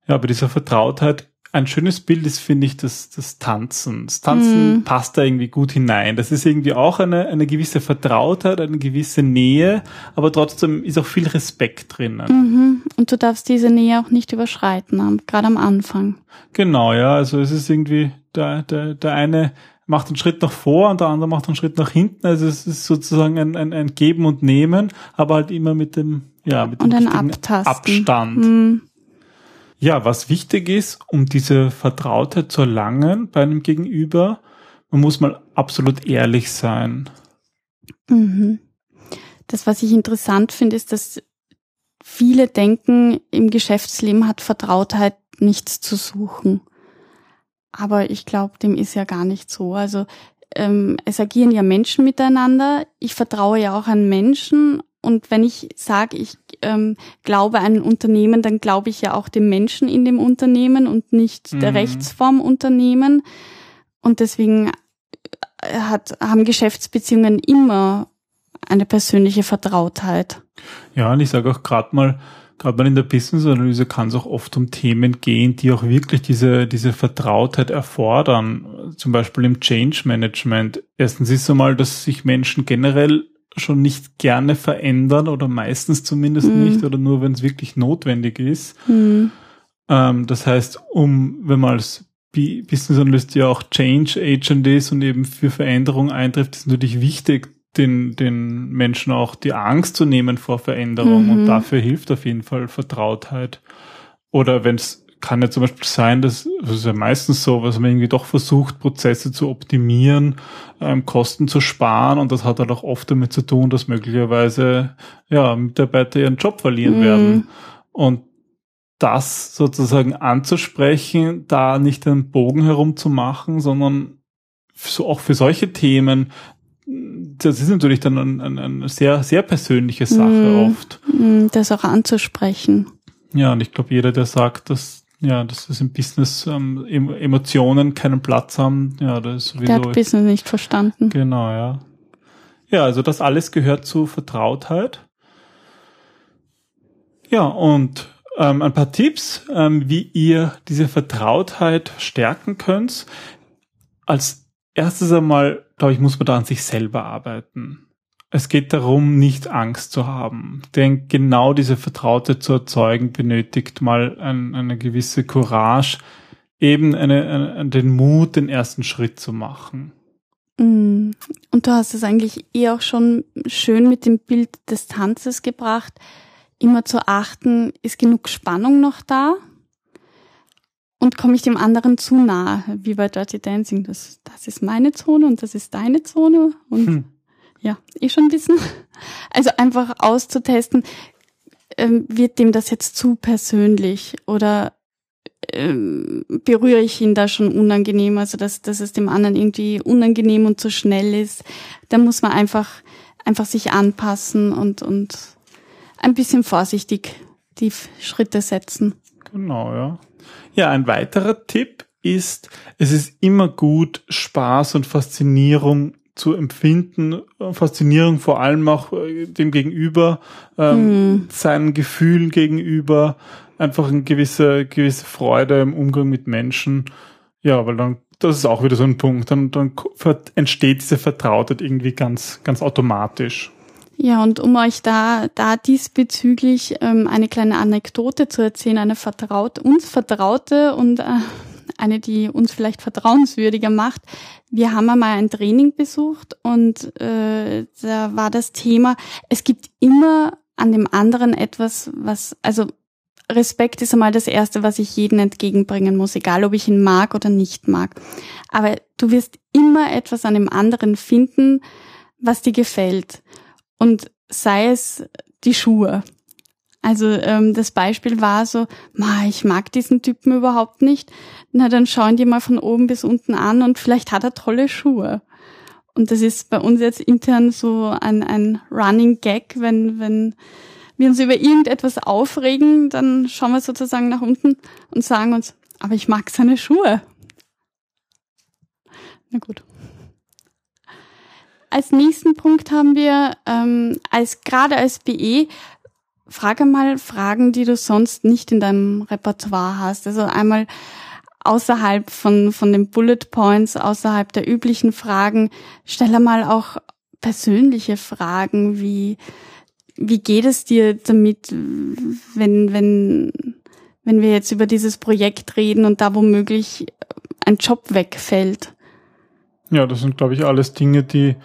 ja, bei dieser Vertrautheit ein schönes Bild ist, finde ich, das, das Tanzen. Das Tanzen mhm. passt da irgendwie gut hinein. Das ist irgendwie auch eine, eine gewisse Vertrautheit, eine gewisse Nähe, aber trotzdem ist auch viel Respekt drinnen. Mhm. Und du darfst diese Nähe auch nicht überschreiten, gerade am Anfang. Genau, ja. Also es ist irgendwie, der, der, der eine macht einen Schritt nach vor und der andere macht einen Schritt nach hinten. Also es ist sozusagen ein, ein, ein Geben und Nehmen, aber halt immer mit dem, ja, mit dem Abstand. Mhm. Ja, was wichtig ist, um diese Vertrautheit zu erlangen bei einem Gegenüber, man muss mal absolut ehrlich sein. Mhm. Das, was ich interessant finde, ist, dass viele denken, im Geschäftsleben hat Vertrautheit nichts zu suchen. Aber ich glaube, dem ist ja gar nicht so. Also ähm, es agieren ja Menschen miteinander. Ich vertraue ja auch an Menschen. Und wenn ich sage, ich ähm, glaube an ein Unternehmen, dann glaube ich ja auch dem Menschen in dem Unternehmen und nicht mhm. der Rechtsform Unternehmen. Und deswegen äh, hat, haben Geschäftsbeziehungen immer eine persönliche Vertrautheit. Ja, und ich sage auch gerade mal, gerade mal in der Business-Analyse kann es auch oft um Themen gehen, die auch wirklich diese, diese Vertrautheit erfordern. Zum Beispiel im Change Management. Erstens ist es einmal, dass sich Menschen generell schon nicht gerne verändern oder meistens zumindest mhm. nicht oder nur wenn es wirklich notwendig ist. Mhm. Ähm, das heißt, um, wenn man als Business Analyst ja auch Change Agent ist und eben für Veränderung eintrifft, ist natürlich wichtig, den, den Menschen auch die Angst zu nehmen vor Veränderung mhm. und dafür hilft auf jeden Fall Vertrautheit. Oder wenn es kann ja zum Beispiel sein, dass das ist ja meistens so, was man irgendwie doch versucht, Prozesse zu optimieren, ähm, Kosten zu sparen und das hat halt auch oft damit zu tun, dass möglicherweise ja Mitarbeiter ihren Job verlieren mhm. werden. Und das sozusagen anzusprechen, da nicht einen Bogen herumzumachen, sondern so auch für solche Themen das ist natürlich dann eine, eine, eine sehr, sehr persönliche Sache mm, oft. Mm, das auch anzusprechen. Ja, und ich glaube, jeder, der sagt, dass, ja, dass es im Business ähm, Emotionen keinen Platz haben, ja, das ist sowieso. Der hat Business nicht verstanden. Genau, ja. Ja, also das alles gehört zu Vertrautheit. Ja, und ähm, ein paar Tipps, ähm, wie ihr diese Vertrautheit stärken könnt. Als erstes einmal, glaube ich, muss man da an sich selber arbeiten. Es geht darum, nicht Angst zu haben. Denn genau diese Vertraute zu erzeugen, benötigt mal ein, eine gewisse Courage, eben eine, eine, den Mut, den ersten Schritt zu machen. Mm. Und du hast es eigentlich eh auch schon schön mit dem Bild des Tanzes gebracht, immer zu achten, ist genug Spannung noch da? und komme ich dem anderen zu nah, wie bei Dirty Dancing. Das, das ist meine Zone und das ist deine Zone und hm. Ja, eh schon wissen. [LAUGHS] Also einfach auszutesten, ähm, wird dem das jetzt zu persönlich oder ähm, berühre ich ihn da schon unangenehm, also dass, dass es dem anderen irgendwie unangenehm und zu schnell ist. Da muss man einfach, einfach sich anpassen und, und ein bisschen vorsichtig die Schritte setzen. Genau, ja. Ja, ein weiterer Tipp ist, es ist immer gut, Spaß und Faszinierung zu empfinden, Faszinierung vor allem auch äh, dem Gegenüber, ähm, mhm. seinen Gefühlen gegenüber, einfach eine gewisse, gewisse Freude im Umgang mit Menschen. Ja, weil dann, das ist auch wieder so ein Punkt, dann, dann entsteht diese Vertrautheit irgendwie ganz, ganz automatisch. Ja, und um euch da, da diesbezüglich ähm, eine kleine Anekdote zu erzählen, eine vertraut, uns vertraute und äh, eine, die uns vielleicht vertrauenswürdiger macht. Wir haben einmal ein Training besucht und äh, da war das Thema, es gibt immer an dem anderen etwas, was, also Respekt ist einmal das Erste, was ich jedem entgegenbringen muss, egal ob ich ihn mag oder nicht mag. Aber du wirst immer etwas an dem anderen finden, was dir gefällt. Und sei es die Schuhe. Also ähm, das Beispiel war so, ma, ich mag diesen Typen überhaupt nicht. Na, dann schauen die mal von oben bis unten an und vielleicht hat er tolle Schuhe. Und das ist bei uns jetzt intern so ein, ein Running Gag, wenn, wenn wir uns über irgendetwas aufregen, dann schauen wir sozusagen nach unten und sagen uns, aber ich mag seine Schuhe. Na gut. Als nächsten Punkt haben wir ähm, als gerade als BE frage mal Fragen, die du sonst nicht in deinem Repertoire hast. Also einmal außerhalb von von den Bullet Points, außerhalb der üblichen Fragen, stelle mal auch persönliche Fragen wie wie geht es dir damit, wenn wenn wenn wir jetzt über dieses Projekt reden und da womöglich ein Job wegfällt? Ja, das sind, glaube ich, alles Dinge, die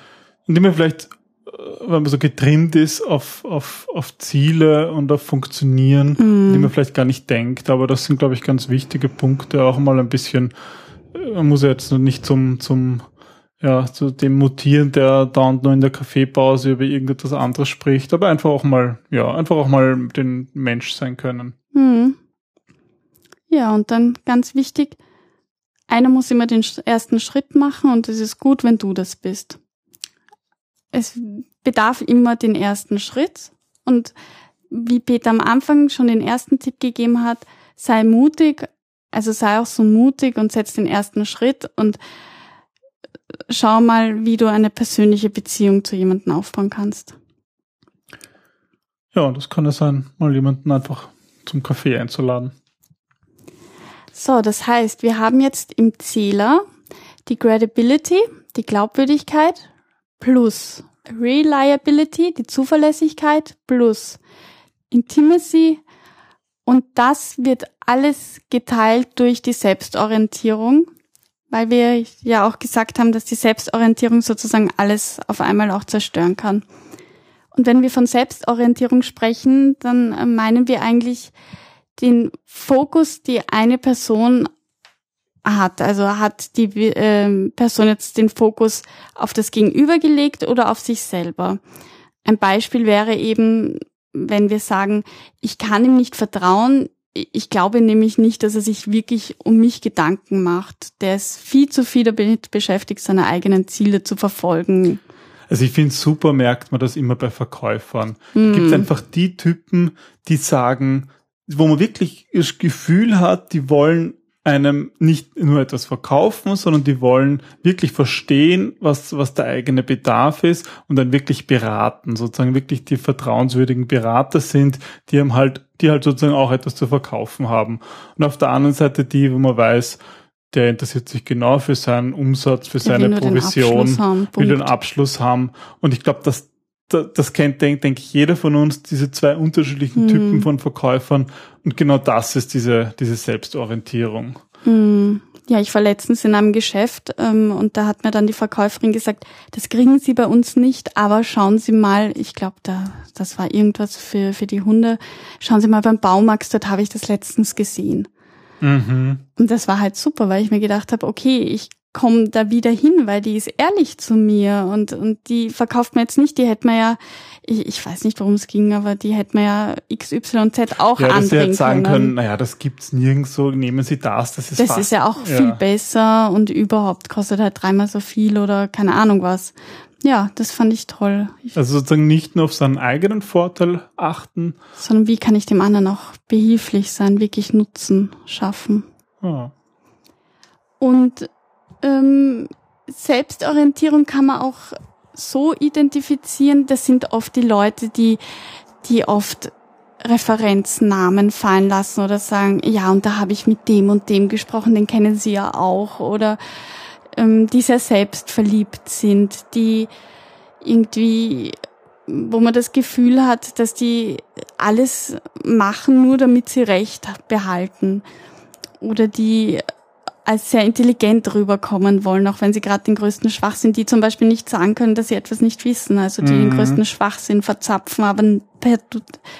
indem man vielleicht, wenn man so getrimmt ist auf, auf, auf Ziele und auf Funktionieren, mm. die man vielleicht gar nicht denkt. Aber das sind, glaube ich, ganz wichtige Punkte. Auch mal ein bisschen, äh, man muss ja jetzt nicht zum, zum ja, zu dem mutieren, der da nur in der Kaffeepause über irgendetwas anderes spricht, aber einfach auch mal, ja, einfach auch mal den Mensch sein können. Hm. Ja, und dann ganz wichtig, einer muss immer den ersten Schritt machen und es ist gut, wenn du das bist. Es bedarf immer den ersten Schritt und wie Peter am Anfang schon den ersten Tipp gegeben hat, sei mutig, also sei auch so mutig und setz den ersten Schritt und schau mal, wie du eine persönliche Beziehung zu jemandem aufbauen kannst. Ja, das kann es sein, mal jemanden einfach zum Kaffee einzuladen. So, das heißt, wir haben jetzt im Zähler die Credibility, die Glaubwürdigkeit plus. Reliability, die Zuverlässigkeit plus. Intimacy. Und das wird alles geteilt durch die Selbstorientierung, weil wir ja auch gesagt haben, dass die Selbstorientierung sozusagen alles auf einmal auch zerstören kann. Und wenn wir von Selbstorientierung sprechen, dann äh, meinen wir eigentlich den Fokus, die eine Person hat. Also hat die äh, Person jetzt den Fokus auf das Gegenüber gelegt oder auf sich selber. Ein Beispiel wäre eben, wenn wir sagen, ich kann ihm nicht vertrauen, ich glaube nämlich nicht, dass er sich wirklich um mich Gedanken macht. Der ist viel zu viel damit beschäftigt, seine eigenen Ziele zu verfolgen. Also ich finde super, merkt man das immer bei Verkäufern. Mm. Gibt einfach die Typen, die sagen, wo man wirklich das Gefühl hat, die wollen einem nicht nur etwas verkaufen, sondern die wollen wirklich verstehen, was, was der eigene Bedarf ist und dann wirklich beraten, sozusagen wirklich die vertrauenswürdigen Berater sind, die haben halt, die halt sozusagen auch etwas zu verkaufen haben. Und auf der anderen Seite die, wo man weiß, der interessiert sich genau für seinen Umsatz, für seine Provision, haben, will den Abschluss haben. Und ich glaube, dass das kennt, denke denk ich, jeder von uns, diese zwei unterschiedlichen hm. Typen von Verkäufern. Und genau das ist diese, diese Selbstorientierung. Hm. Ja, ich war letztens in einem Geschäft ähm, und da hat mir dann die Verkäuferin gesagt, das kriegen Sie bei uns nicht, aber schauen Sie mal, ich glaube, da das war irgendwas für, für die Hunde, schauen Sie mal beim Baumarkt, dort habe ich das letztens gesehen. Mhm. Und das war halt super, weil ich mir gedacht habe, okay, ich komme da wieder hin, weil die ist ehrlich zu mir und, und die verkauft mir jetzt nicht, die hätte mir ja, ich, ich weiß nicht, worum es ging, aber die hätte mir ja XYZ auch ja, dass sie jetzt sagen können. können, naja, das gibt's nirgendwo, nehmen Sie das, das ist Das fast, ist ja auch ja. viel besser und überhaupt kostet halt dreimal so viel oder keine Ahnung was. Ja, das fand ich toll. Also sozusagen nicht nur auf seinen eigenen Vorteil achten. Sondern wie kann ich dem anderen auch behilflich sein, wirklich Nutzen schaffen. Ja. Und ähm, Selbstorientierung kann man auch so identifizieren, das sind oft die Leute, die, die oft Referenznamen fallen lassen oder sagen, ja, und da habe ich mit dem und dem gesprochen, den kennen Sie ja auch, oder ähm, die sehr selbstverliebt sind, die irgendwie, wo man das Gefühl hat, dass die alles machen, nur damit sie Recht behalten, oder die als sehr intelligent rüberkommen wollen, auch wenn sie gerade den größten Schwachsinn, die zum Beispiel nicht sagen können, dass sie etwas nicht wissen, also die mhm. den größten Schwachsinn verzapfen, aber per,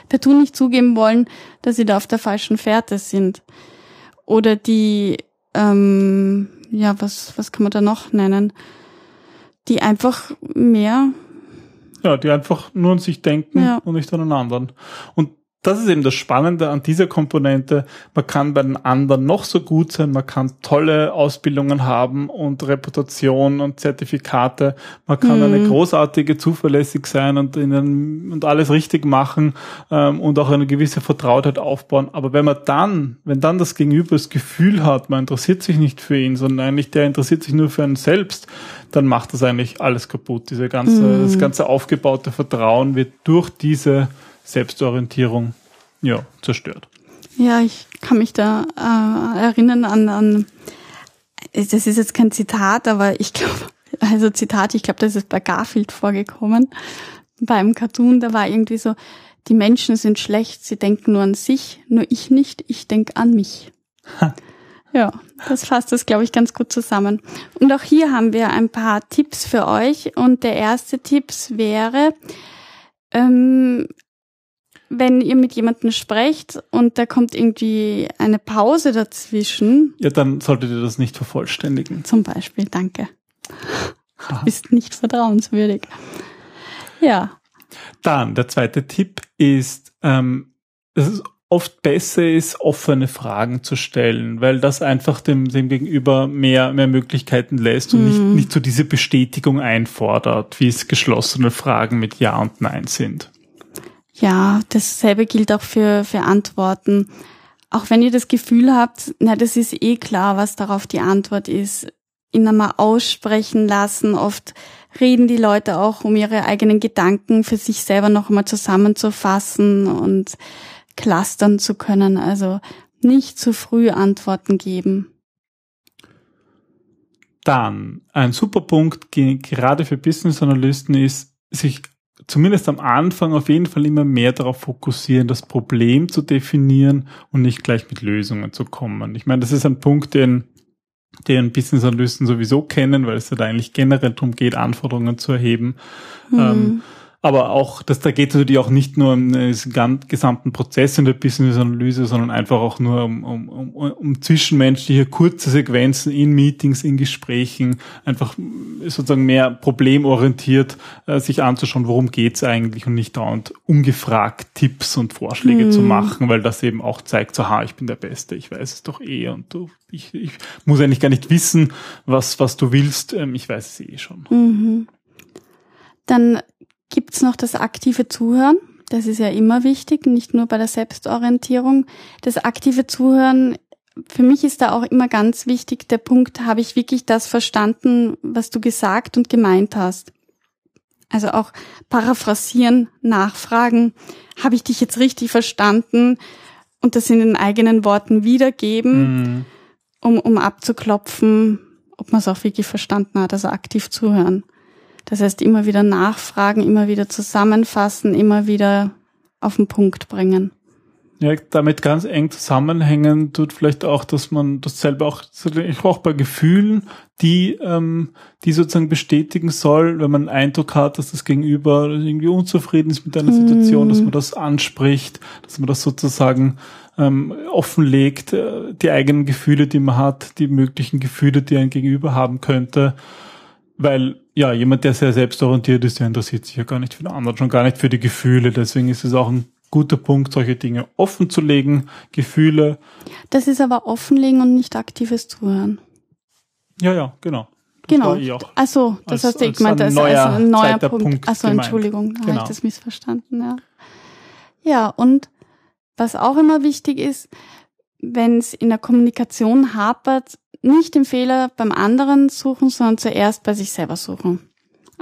per Tu nicht zugeben wollen, dass sie da auf der falschen Fährte sind. Oder die, ähm, ja, was, was kann man da noch nennen? Die einfach mehr ja, die einfach nur an sich denken ja. und nicht an einen anderen. Und das ist eben das Spannende an dieser Komponente. Man kann bei den anderen noch so gut sein, man kann tolle Ausbildungen haben und Reputation und Zertifikate. Man kann mhm. eine großartige zuverlässig sein und, ihnen, und alles richtig machen ähm, und auch eine gewisse Vertrautheit aufbauen. Aber wenn man dann, wenn dann das Gegenüber das Gefühl hat, man interessiert sich nicht für ihn, sondern eigentlich der interessiert sich nur für einen selbst, dann macht das eigentlich alles kaputt. Diese ganze, mhm. das ganze aufgebaute Vertrauen wird durch diese Selbstorientierung ja, zerstört. Ja, ich kann mich da äh, erinnern an, an, das ist jetzt kein Zitat, aber ich glaube, [LAUGHS] also Zitat, ich glaube, das ist bei Garfield vorgekommen, beim Cartoon, da war irgendwie so, die Menschen sind schlecht, sie denken nur an sich, nur ich nicht, ich denke an mich. Ha. Ja, das fasst das, glaube ich, ganz gut zusammen. Und auch hier haben wir ein paar Tipps für euch. Und der erste Tipps wäre, ähm, wenn ihr mit jemandem sprecht und da kommt irgendwie eine Pause dazwischen. Ja, dann solltet ihr das nicht vervollständigen. Zum Beispiel, danke. Du bist nicht vertrauenswürdig. Ja. Dann, der zweite Tipp ist, ähm, es ist oft besser ist, offene Fragen zu stellen, weil das einfach dem, dem Gegenüber mehr, mehr Möglichkeiten lässt und nicht, Mhm. nicht so diese Bestätigung einfordert, wie es geschlossene Fragen mit Ja und Nein sind. Ja, dasselbe gilt auch für, für Antworten. Auch wenn ihr das Gefühl habt, na, das ist eh klar, was darauf die Antwort ist, ihn einmal aussprechen lassen. Oft reden die Leute auch, um ihre eigenen Gedanken für sich selber noch einmal zusammenzufassen und clustern zu können. Also nicht zu früh Antworten geben. Dann, ein super Punkt, ge- gerade für Business Analysten ist, sich zumindest am Anfang auf jeden Fall immer mehr darauf fokussieren, das Problem zu definieren und nicht gleich mit Lösungen zu kommen. Ich meine, das ist ein Punkt, den, den Business Analysten sowieso kennen, weil es ja da eigentlich generell darum geht, Anforderungen zu erheben. Ähm, aber auch, dass da geht es natürlich auch nicht nur um den gesamten Prozess in der Business-Analyse, sondern einfach auch nur um, um, um, um zwischenmenschliche kurze Sequenzen in Meetings, in Gesprächen, einfach sozusagen mehr problemorientiert äh, sich anzuschauen, worum geht's eigentlich und nicht dauernd ungefragt Tipps und Vorschläge zu machen, weil das eben auch zeigt, so, ha, ich bin der Beste, ich weiß es doch eh und du, ich, ich muss eigentlich gar nicht wissen, was, was du willst, ähm, ich weiß es eh schon. Mhm. Dann gibt's noch das aktive Zuhören. Das ist ja immer wichtig, nicht nur bei der Selbstorientierung. Das aktive Zuhören, für mich ist da auch immer ganz wichtig der Punkt, habe ich wirklich das verstanden, was du gesagt und gemeint hast. Also auch paraphrasieren, nachfragen, habe ich dich jetzt richtig verstanden und das in den eigenen Worten wiedergeben Mhm. um, um abzuklopfen, ob man es auch wirklich verstanden hat, also aktiv zuhören. Das heißt, immer wieder nachfragen, immer wieder zusammenfassen, immer wieder auf den Punkt bringen. Ja, damit ganz eng zusammenhängen tut vielleicht auch, dass man das selber auch, ich auch bei Gefühlen, die, ähm, die sozusagen bestätigen soll, wenn man einen Eindruck hat, dass das Gegenüber irgendwie unzufrieden ist mit einer Situation, dass man das anspricht, dass man das sozusagen ähm, offenlegt, äh, die eigenen Gefühle, die man hat, die möglichen Gefühle, die ein Gegenüber haben könnte. Weil ja, jemand, der sehr selbstorientiert ist, der interessiert sich ja gar nicht für den anderen, schon gar nicht für die Gefühle. Deswegen ist es auch ein guter Punkt, solche Dinge offen zu legen, Gefühle. Das ist aber offenlegen und nicht aktives Zuhören. Ja, ja, genau. Das Genau. eh. Also, das als- hast du als gemeint, ein als, neuer als ein neuer Punkt. Punkt Also gemeint. Entschuldigung, da habe Genau. ich das missverstanden, ja. Ja, und was auch immer wichtig ist, wenn es in der Kommunikation hapert, nicht den Fehler beim anderen suchen, sondern zuerst bei sich selber suchen.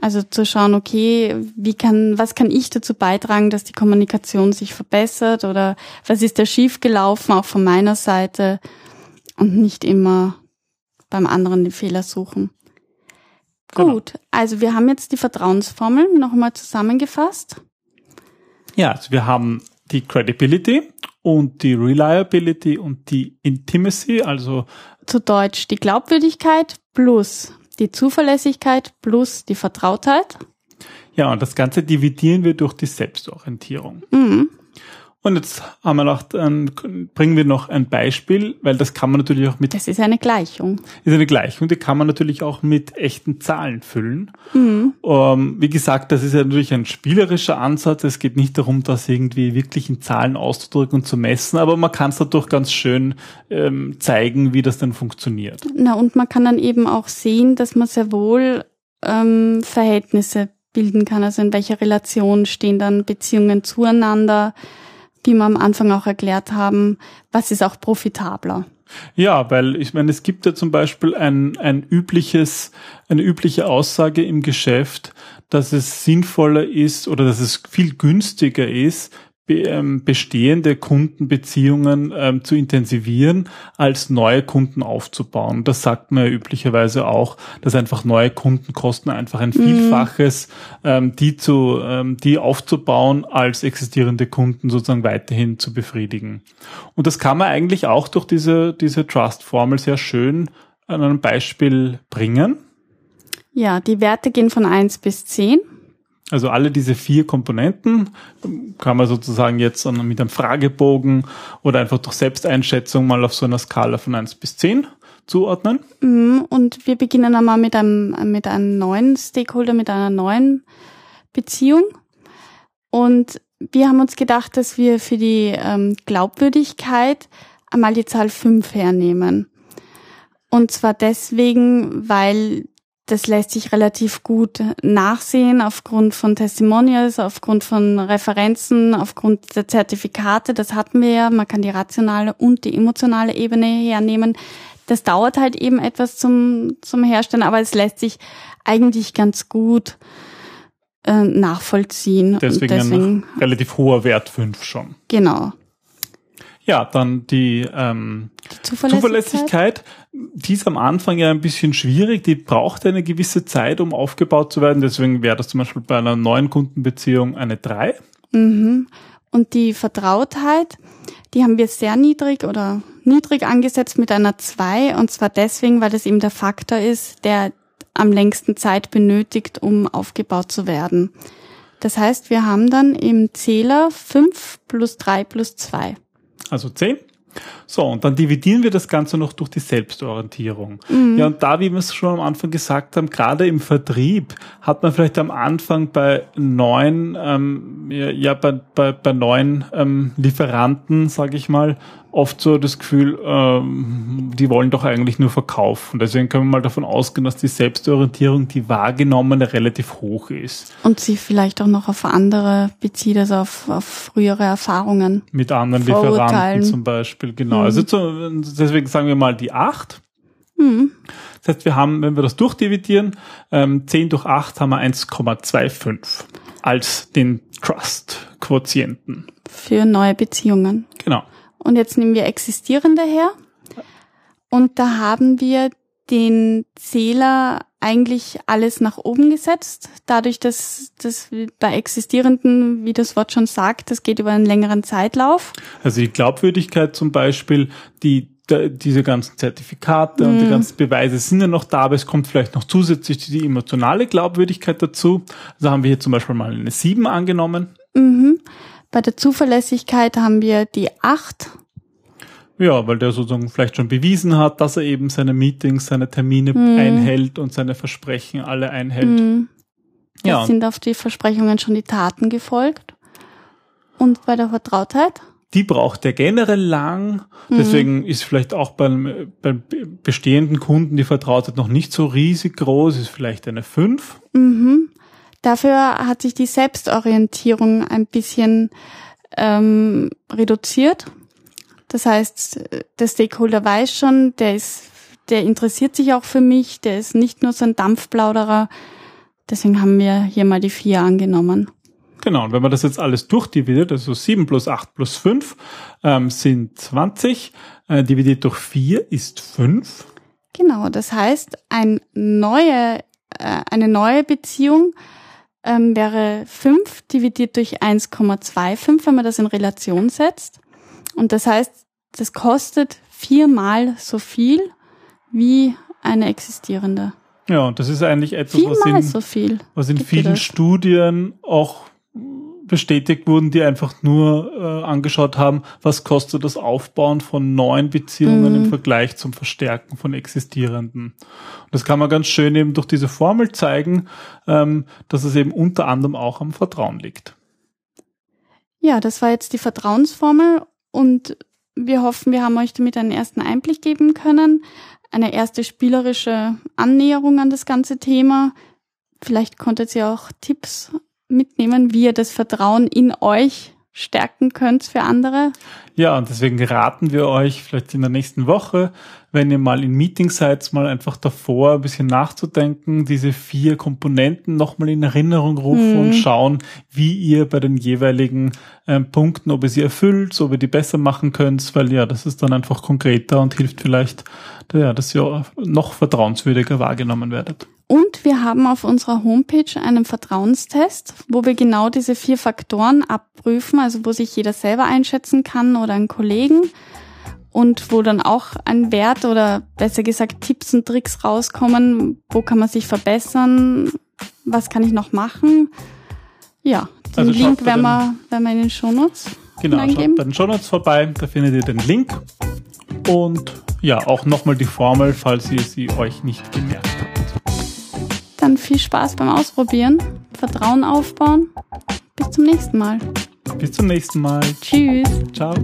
Also zu schauen, okay, wie kann, was kann ich dazu beitragen, dass die Kommunikation sich verbessert oder was ist da schief gelaufen, auch von meiner Seite und nicht immer beim anderen den Fehler suchen. Genau. Gut, also wir haben jetzt die Vertrauensformel nochmal zusammengefasst. Ja, also wir haben die Credibility und die Reliability und die Intimacy, also Zu Deutsch die Glaubwürdigkeit plus die Zuverlässigkeit plus die Vertrautheit. ja, und das Ganze dividieren wir durch die Selbstorientierung. Mhm. Und jetzt haben wir noch, dann bringen wir noch ein Beispiel, weil das kann man natürlich auch mit, Das ist eine Gleichung. ist eine Gleichung, die kann man natürlich auch mit echten Zahlen füllen. Mhm. Ähm, wie gesagt, das ist ja natürlich ein spielerischer Ansatz. Es geht nicht darum, das irgendwie wirklich in Zahlen auszudrücken und zu messen, aber man kann es dadurch ganz schön ähm, zeigen, wie das dann funktioniert. Na, und man kann dann eben auch sehen, dass man sehr wohl ähm, Verhältnisse bilden kann. Also in welcher Relation stehen dann Beziehungen zueinander, wie wir am Anfang auch erklärt haben, was ist auch profitabler. Ja, weil ich meine, es gibt ja zum Beispiel ein, ein übliches, eine übliche Aussage im Geschäft, dass es sinnvoller ist oder dass es viel günstiger ist, bestehende Kundenbeziehungen ähm, zu intensivieren, als neue Kunden aufzubauen. Das sagt man ja üblicherweise auch, dass einfach neue Kunden kosten einfach ein Vielfaches, ähm, die zu, ähm, die aufzubauen, als existierende Kunden sozusagen weiterhin zu befriedigen. Und das kann man eigentlich auch durch diese, diese Trust-Formel sehr schön an einem Beispiel bringen. Ja, die Werte gehen von eins bis zehn. Also alle diese vier Komponenten kann man sozusagen jetzt mit einem Fragebogen oder einfach durch Selbsteinschätzung mal auf so einer Skala von eins bis zehn zuordnen. Mhm, Und wir beginnen einmal mit einem, mit einem neuen Stakeholder, mit einer neuen Beziehung. Und wir haben uns gedacht, dass wir für die ähm, Glaubwürdigkeit einmal die Zahl 5 hernehmen. Und zwar deswegen, weil das lässt sich relativ gut nachsehen aufgrund von Testimonials, aufgrund von Referenzen, aufgrund der Zertifikate. Das hatten wir ja. Man kann die rationale und die emotionale Ebene hernehmen. Das dauert halt eben etwas zum, zum Herstellen, aber es lässt sich eigentlich ganz gut äh, nachvollziehen. Deswegen, und deswegen ein relativ hoher Wert 5 schon. genau. Ja, dann die ähm, Die Zuverlässigkeit. Zuverlässigkeit, die ist am Anfang ja ein bisschen schwierig, die braucht eine gewisse Zeit, um aufgebaut zu werden. Deswegen wäre das zum Beispiel bei einer neuen Kundenbeziehung eine 3. Mhm. Und die Vertrautheit, die haben wir sehr niedrig oder niedrig angesetzt mit einer 2. Und zwar deswegen, weil das eben der Faktor ist, der am längsten Zeit benötigt, um aufgebaut zu werden. Das heißt, wir haben dann im Zähler 5 plus 3 plus 2. also 10. So, und dann dividieren wir das Ganze noch durch die Selbstorientierung. Ja, und da, wie wir es schon am Anfang gesagt haben, gerade im Vertrieb hat man vielleicht am Anfang bei neuen, ähm, ja, ja bei, bei, bei neuen ähm, Lieferanten, sage ich mal, oft so das Gefühl, ähm, die wollen doch eigentlich nur verkaufen. Deswegen können wir mal davon ausgehen, dass die Selbstorientierung, die wahrgenommene, relativ hoch ist. Und sie vielleicht auch noch auf andere bezieht, also auf, auf frühere Erfahrungen. Mit anderen. Lieferanten zum Beispiel, genau. Also zu, deswegen sagen wir mal die 8. Mhm. Das heißt, wir haben, wenn wir das durchdividieren, ähm, 10 durch 8 haben wir 1,25 als den Trust-Quotienten. Für neue Beziehungen. Genau. Und jetzt nehmen wir existierende her. Und da haben wir den Zähler eigentlich alles nach oben gesetzt. Dadurch, dass das bei existierenden, wie das Wort schon sagt, das geht über einen längeren Zeitlauf. Also die Glaubwürdigkeit zum Beispiel, die diese ganzen Zertifikate und die ganzen Beweise sind ja noch da, aber es kommt vielleicht noch zusätzlich die emotionale Glaubwürdigkeit dazu. Also haben wir hier zum Beispiel mal eine 7 angenommen. Mhm. Bei der Zuverlässigkeit haben wir die 8. Ja, weil der sozusagen vielleicht schon bewiesen hat, dass er eben seine Meetings, seine Termine einhält und seine Versprechen alle einhält. Mhm. Ja, sind auf die Versprechungen schon die Taten gefolgt. Und bei der Vertrautheit? die braucht er generell lang. Deswegen ist vielleicht auch beim, beim bestehenden Kunden die Vertrautheit noch nicht so riesig groß, ist vielleicht eine 5. Mhm. Dafür hat sich die Selbstorientierung ein bisschen ähm, reduziert. Das heißt, der Stakeholder weiß schon, der ist, der interessiert sich auch für mich, der ist nicht nur so ein Dampfplauderer. Deswegen haben wir hier mal die vier angenommen. Genau, und wenn man das jetzt alles durchdividiert, also 7 plus 8 plus 5 ähm, sind 20, äh, dividiert durch 4 ist 5. Genau, das heißt, ein neue, äh, eine neue Beziehung ähm, wäre 5 dividiert durch 1,25, wenn man das in Relation setzt. Und das heißt, das kostet viermal so viel wie eine existierende. Ja, und das ist eigentlich etwas, was Viermal in, so viel. was in Gibt vielen? Studien auch bestätigt wurden, die einfach nur äh, angeschaut haben, was kostet das Aufbauen von neuen Beziehungen Mhm. im Vergleich zum Verstärken von existierenden. Und das kann man ganz schön eben durch diese Formel zeigen, ähm, dass es eben unter anderem auch am Vertrauen liegt. Ja, das war jetzt die Vertrauensformel und wir hoffen, wir haben euch damit einen ersten Einblick geben können, eine erste spielerische Annäherung an das ganze Thema. Vielleicht konntet ihr auch Tipps mitnehmen, wie ihr das Vertrauen in euch stärken könnt für andere. Ja, und deswegen raten wir euch vielleicht in der nächsten Woche, wenn ihr mal in Meetings seid, mal einfach davor ein bisschen nachzudenken, diese vier Komponenten nochmal in Erinnerung rufen und schauen, wie ihr bei den jeweiligen ähm, Punkten, ob ihr sie erfüllt, ob ihr die besser machen könnt, weil ja, das ist dann einfach konkreter und hilft vielleicht, ja, dass ihr noch vertrauenswürdiger wahrgenommen werdet. Und wir haben auf unserer Homepage einen Vertrauenstest, wo wir genau diese vier Faktoren abprüfen, also wo sich jeder selber einschätzen kann oder ein Kollegen und wo dann auch ein Wert oder besser gesagt Tipps und Tricks rauskommen, wo kann man sich verbessern, was kann ich noch machen. Ja, den Also Link werden den- wir, werden wir in den Shownotes Genau, schaut bei den Shownotes vorbei, da findet ihr den Link und ja, auch nochmal die Formel, falls ihr sie euch nicht gemerkt habt. Dann viel Spaß beim Ausprobieren, Vertrauen aufbauen. Bis zum nächsten Mal. Bis zum nächsten Mal. Tschüss. Ciao.